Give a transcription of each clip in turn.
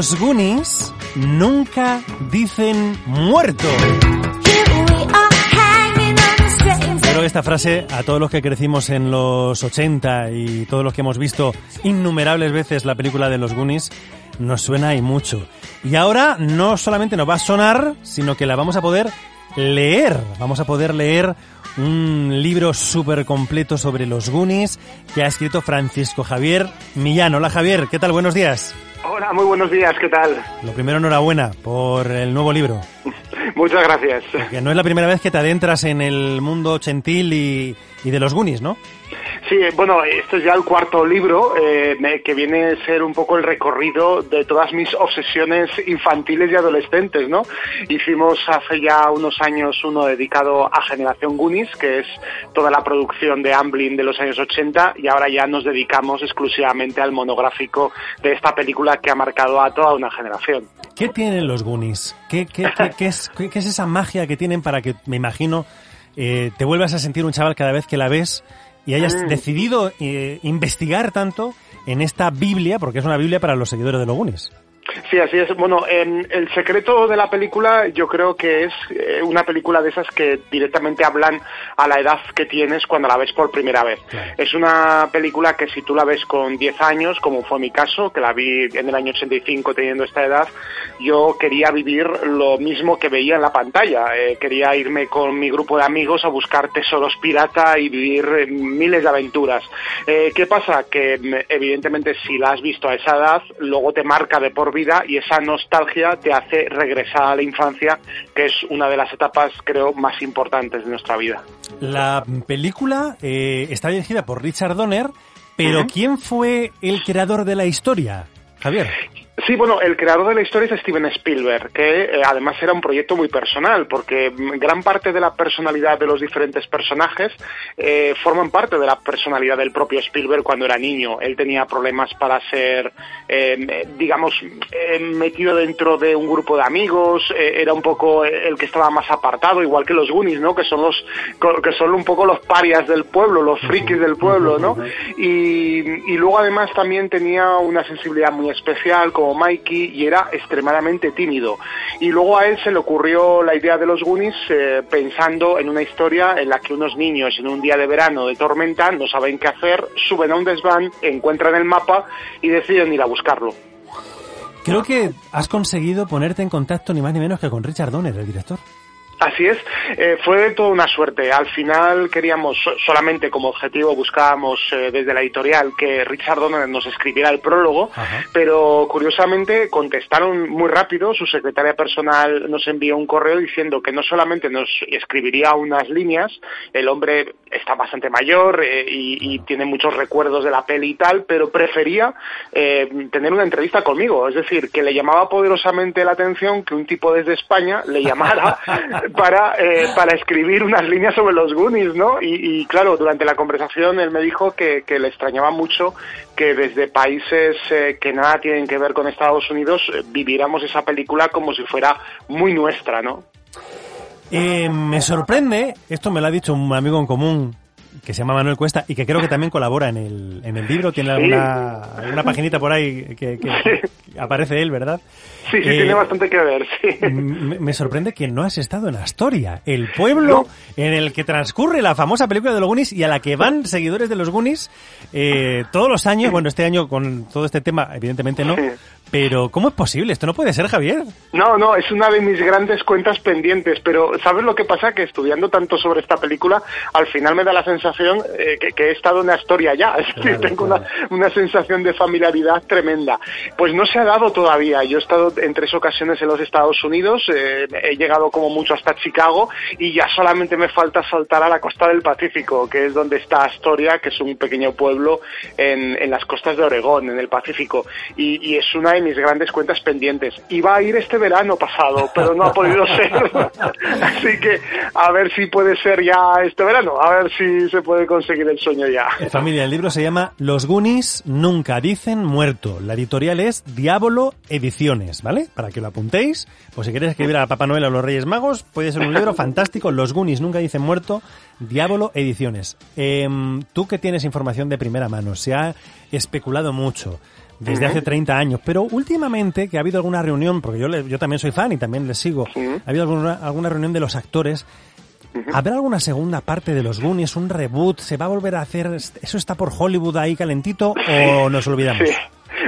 Los Goonies nunca dicen muerto. Creo que esta frase a todos los que crecimos en los 80 y todos los que hemos visto innumerables veces la película de los Goonies nos suena y mucho. Y ahora no solamente nos va a sonar, sino que la vamos a poder leer. Vamos a poder leer un libro súper completo sobre los Goonies que ha escrito Francisco Javier Millán. Hola Javier, ¿qué tal? Buenos días. Hola, muy buenos días, ¿qué tal? Lo primero, enhorabuena por el nuevo libro. Muchas gracias. Que no es la primera vez que te adentras en el mundo ochentil y, y de los Goonies, ¿no? Sí, bueno, este es ya el cuarto libro eh, que viene a ser un poco el recorrido de todas mis obsesiones infantiles y adolescentes, ¿no? Hicimos hace ya unos años uno dedicado a Generación Goonies, que es toda la producción de Amblin de los años 80, y ahora ya nos dedicamos exclusivamente al monográfico de esta película que ha marcado a toda una generación. ¿Qué tienen los Goonies? ¿Qué, qué, qué, qué es, qué, es, esa magia que tienen para que, me imagino, eh, te vuelvas a sentir un chaval cada vez que la ves y hayas Mm. decidido eh, investigar tanto en esta Biblia, porque es una Biblia para los seguidores de los Goonies? Sí, así es. Bueno, el secreto de la película yo creo que es eh, una película de esas que directamente hablan a la edad que tienes cuando la ves por primera vez. Es una película que si tú la ves con 10 años, como fue mi caso, que la vi en el año 85 teniendo esta edad, yo quería vivir lo mismo que veía en la pantalla. Eh, quería irme con mi grupo de amigos a buscar tesoros pirata y vivir miles de aventuras. Eh, ¿Qué pasa? Que mm, evidentemente si la has visto a esa edad, luego te marca de por vida y esa nostalgia te hace regresar a la infancia, que es una de las etapas, creo, más importantes de nuestra vida. La película eh, está dirigida por Richard Donner, pero. ¿quién fue el creador de la historia? Javier. Sí, bueno, el creador de la historia es Steven Spielberg, que eh, además era un proyecto muy personal, porque gran parte de la personalidad de los diferentes personajes eh, forman parte de la personalidad del propio Spielberg cuando era niño. Él tenía problemas para ser, eh, digamos, eh, metido dentro de un grupo de amigos, eh, era un poco el que estaba más apartado, igual que los Goonies, ¿no? Que son los, que son un poco los parias del pueblo, los frikis del pueblo, ¿no? Y, y luego además también tenía una sensibilidad muy especial Mikey y era extremadamente tímido. Y luego a él se le ocurrió la idea de los Goonies eh, pensando en una historia en la que unos niños en un día de verano de tormenta no saben qué hacer, suben a un desván, encuentran el mapa y deciden ir a buscarlo. Creo que has conseguido ponerte en contacto ni más ni menos que con Richard Donner, el director. Así es, eh, fue toda una suerte. Al final queríamos so- solamente como objetivo buscábamos eh, desde la editorial que Richard Donner nos escribiera el prólogo, pero curiosamente contestaron muy rápido. Su secretaria personal nos envió un correo diciendo que no solamente nos escribiría unas líneas, el hombre está bastante mayor eh, y, y tiene muchos recuerdos de la peli y tal, pero prefería eh, tener una entrevista conmigo. Es decir, que le llamaba poderosamente la atención que un tipo desde España le llamara para, eh, para escribir unas líneas sobre los Goonies, ¿no? Y, claro, durante la conversación él me dijo que, que le extrañaba mucho que desde países eh, que nada tienen que ver con Estados Unidos eh, esa película como si fuera muy nuestra, ¿no? Eh, me sorprende, esto me lo ha dicho un amigo en común que se llama Manuel Cuesta y que creo que también colabora en el, en el libro, tiene alguna, alguna paginita por ahí que, que- que aparece él, ¿verdad? Sí, sí, Eh, tiene bastante que ver, sí. Me, me sorprende que no has estado en Astoria, el pueblo en el que transcurre la famosa película de los Goonies y a la que van seguidores de los Goonies eh, todos los años. Bueno, este año con todo este tema, evidentemente no. Pero, ¿cómo es posible? Esto no puede ser, Javier. No, no, es una de mis grandes cuentas pendientes, pero ¿sabes lo que pasa? Que estudiando tanto sobre esta película, al final me da la sensación sensación eh, que, he estado en la historia ya, es decir, tengo una, una, sensación de familiaridad tremenda. Pues no se ha dado todavía, yo he estado en tres ocasiones en los Estados Unidos, eh, he llegado como mucho hasta Chicago y ya solamente me falta saltar a la costa del Pacífico, que es donde está Astoria, que es un pequeño pueblo en, en las costas de Oregón, en el Pacífico, y, y es una de mis grandes cuentas pendientes. Iba a ir este verano pasado, pero no ha podido ser. Así que a ver si puede ser ya este verano, a ver si se puede conseguir el sueño ya. Eh, familia, el libro se llama Los Goonies nunca dicen muerto. La editorial es Diablo Ediciones, ¿vale? Para que lo apuntéis. Pues si queréis escribir a Papá Noel o los Reyes Magos, puede ser un libro fantástico. Los Goonies nunca dicen muerto. Diablo Ediciones. Em, tú que tienes información de primera mano, se ha especulado mucho desde hace 30 años, pero últimamente que ha habido alguna reunión, porque yo, yo también soy fan y también les sigo, ha habido alguna, alguna reunión de los actores ¿Habrá alguna segunda parte de los Goonies, un reboot? ¿Se va a volver a hacer? ¿Eso está por Hollywood ahí calentito o nos olvidamos?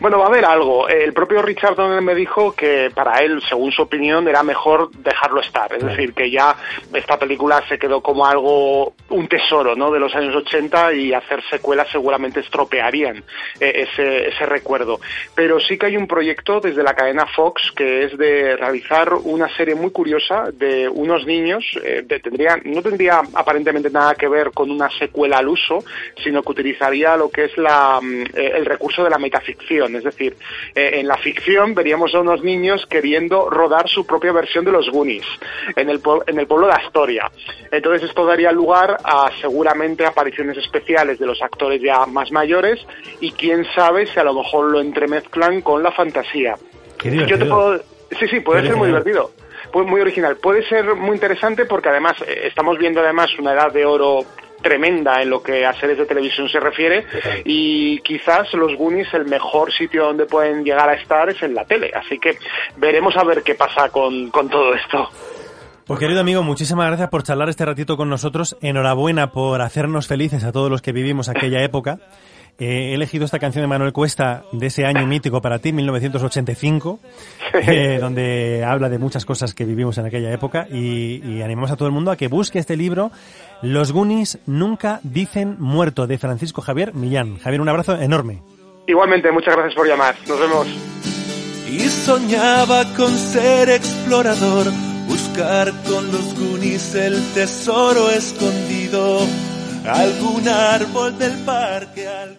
Bueno, va a haber algo. El propio Richard Donner me dijo que para él, según su opinión, era mejor dejarlo estar. Es decir, que ya esta película se quedó como algo, un tesoro, ¿no? De los años 80 y hacer secuelas seguramente estropearían eh, ese, ese recuerdo. Pero sí que hay un proyecto desde la cadena Fox que es de realizar una serie muy curiosa de unos niños, eh, tendría, no tendría aparentemente nada que ver con una secuela al uso, sino que utilizaría lo que es la, mm, eh, el recurso de la metaficción es decir, eh, en la ficción veríamos a unos niños queriendo rodar su propia versión de los Goonies en el, en el pueblo de Astoria. Entonces esto daría lugar a seguramente apariciones especiales de los actores ya más mayores y quién sabe si a lo mejor lo entremezclan con la fantasía. Yo te Sí, sí, puede ser muy divertido muy original. Puede ser muy interesante porque además eh, estamos viendo además una edad de oro tremenda en lo que a series de televisión se refiere y quizás los Goonies el mejor sitio donde pueden llegar a estar es en la tele. Así que veremos a ver qué pasa con, con todo esto. Pues querido amigo, muchísimas gracias por charlar este ratito con nosotros. Enhorabuena por hacernos felices a todos los que vivimos aquella época. He elegido esta canción de Manuel Cuesta de ese año mítico para ti, 1985, eh, donde habla de muchas cosas que vivimos en aquella época y, y, animamos a todo el mundo a que busque este libro, Los Goonies nunca dicen muerto, de Francisco Javier Millán. Javier, un abrazo enorme. Igualmente, muchas gracias por llamar. Nos vemos. Y soñaba con ser explorador, buscar con los Goonies el tesoro escondido, algún árbol del parque al